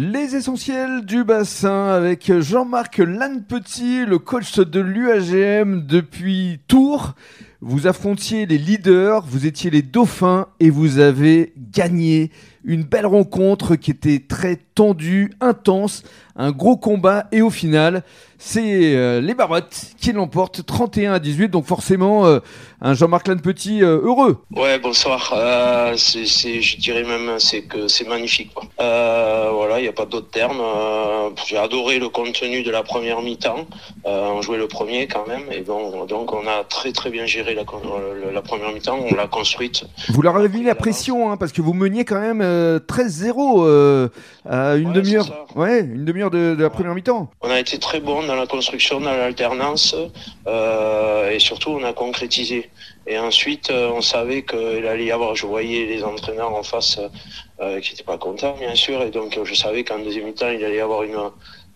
Les essentiels du bassin avec Jean-Marc Lannepetit, le coach de l'UAGM depuis Tours. Vous affrontiez les leaders, vous étiez les dauphins et vous avez gagné une belle rencontre qui était très tendue, intense, un gros combat et au final, c'est euh, les Barottes qui l'emportent 31 à 18. Donc forcément, euh, un Jean-Marc Lannepetit euh, heureux. Ouais, bonsoir. Euh, c'est, je dirais même c'est que c'est magnifique. Quoi. Voilà, il n'y a pas d'autre terme. j'ai adoré le contenu de la première mi-temps. on jouait le premier quand même. Et bon, donc on a très très bien géré la, la première mi-temps. On l'a construite. Vous leur avez mis la pression hein, parce que vous meniez quand même 13-0 à une Ouais, demi-heure. Ouais, une demi-heure de, de la première mi-temps. On a été très bon dans la construction, dans l'alternance, euh, et surtout on a concrétisé. Et ensuite, euh, on savait qu'il allait y avoir, je voyais les entraîneurs en face euh, qui n'étaient pas contents, bien sûr, et donc euh, je savais qu'en deuxième mi-temps, il allait y avoir une,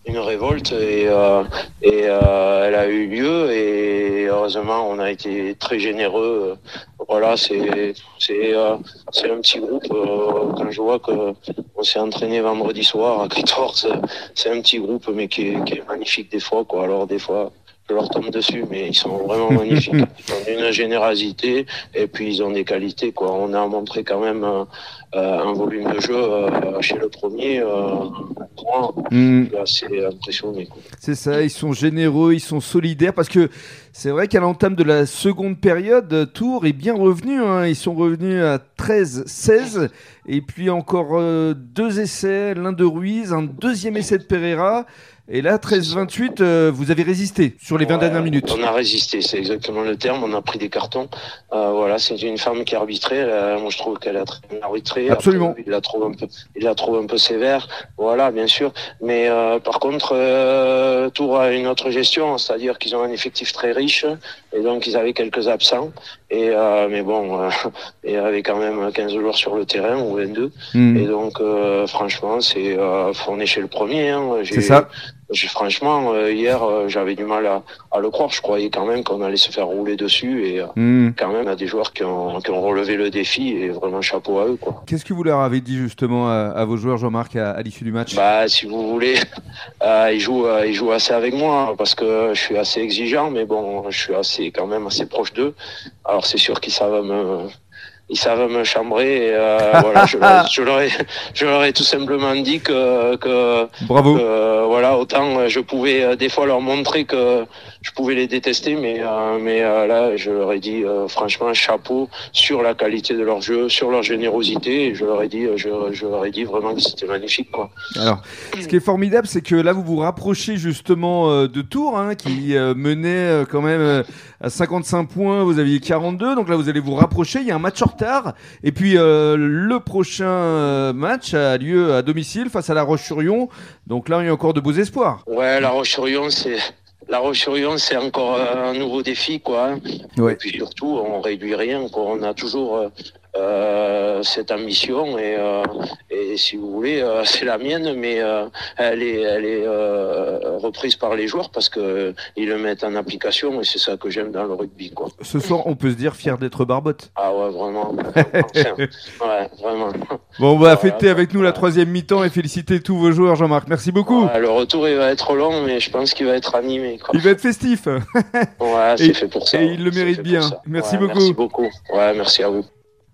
une révolte, et, euh, et euh, elle a eu lieu, et heureusement, on a été très généreux. Voilà, euh, c'est un petit groupe. euh, quand je vois que on s'est entraîné vendredi soir à 14, c'est un petit groupe, mais qui est, magnifique des quoi. Alors des fois, je leur tombe dessus, mais ils sont vraiment magnifiques. Ils ont une générosité et puis ils ont des qualités, quoi. On a montré quand même euh, euh, un volume de jeu euh, chez le premier, euh, Mm. assez impressionné. C'est ça, ils sont généreux, ils sont solidaires parce que c'est vrai qu'à l'entame de la seconde période, Tours est bien revenu. hein. Ils sont revenus à 13-16 et puis encore euh, deux essais, l'un de Ruiz, un deuxième essai de Pereira. Et là, 13-28, euh, vous avez résisté sur les 20 Ouais, dernières minutes. On a résisté, c'est exactement le terme. On a pris des cartons. Euh, voilà, c'est une femme qui a arbitré. Elle moi, je trouve qu'elle a très bien arbitré. Absolument. Après, il la trouve un peu, il la trouve un peu sévère. Voilà, bien sûr. Mais euh, par contre, euh, Tours a une autre gestion, c'est-à-dire qu'ils ont un effectif très riche et donc ils avaient quelques absents. Et euh, mais bon, euh, il y avait quand même 15 joueurs sur le terrain ou 22. Mm. Et donc, euh, franchement, c'est euh, on est chez le premier. Hein. C'est ça. Franchement, euh, hier, euh, j'avais du mal à, à le croire. Je croyais quand même qu'on allait se faire rouler dessus. Et euh, Mm. quand même, il y a des joueurs qui ont, qui ont relevé le défi. Et vraiment, chapeau à eux. Quoi. Qu'est-ce que vous leur avez dit justement à, à vos joueurs, Jean-Marc, à, à l'issue du match? Bah, si vous voulez, euh, ils, jouent, euh, ils jouent assez avec moi hein, parce que je suis assez exigeant. Mais bon, je suis assez, quand même assez proche d'eux. Alors, c'est sûr qu'ils savent me... Ils savent me chambrer et euh, voilà, je, leur, je, leur ai, je leur ai tout simplement dit que, que Bravo. Voilà, autant euh, je pouvais euh, des fois leur montrer que je pouvais les détester, mais euh, mais euh, là, je leur ai dit franchement chapeau sur la qualité de leur jeu, sur leur générosité. Et je leur ai dit, je, je leur ai dit vraiment que c'était magnifique, quoi. Alors, ce qui est formidable, c'est que là, vous vous rapprochez justement de Tours, hein, qui menait quand même à 55 points. Vous aviez 42, donc là, vous allez vous rapprocher. Il y a un match en retard. Et puis, euh, le prochain euh, match a lieu à domicile face à La Roche-sur-Yon. Donc là, il y a encore de beaux espoirs. Ouais, la Roche-sur-Yon, c'est la Roche-sur-Yon, c'est encore euh, un nouveau défi, quoi. hein. Ouais. Et puis surtout, on réduit rien, quoi. On a toujours euh, cette ambition et, euh, et si vous voulez, euh, c'est la mienne, mais euh, elle est, elle est reprise par les joueurs parce que ils le mettent en application et c'est ça que j'aime dans le rugby, quoi. Ce soir, on peut se dire fier d'être Barbotte. Ah ouais, vraiment. Ouais, vraiment. Bon, on va Voilà, fêter avec nous la troisième mi-temps et féliciter tous vos joueurs, Jean-Marc. Merci beaucoup. Ouais, le retour, il va être long, mais je pense qu'il va être animé, quoi. Il va être festif. Ouais, c'est fait pour ça. et il le mérite bien. Merci Ouais, beaucoup. Merci beaucoup. Ouais, merci à vous.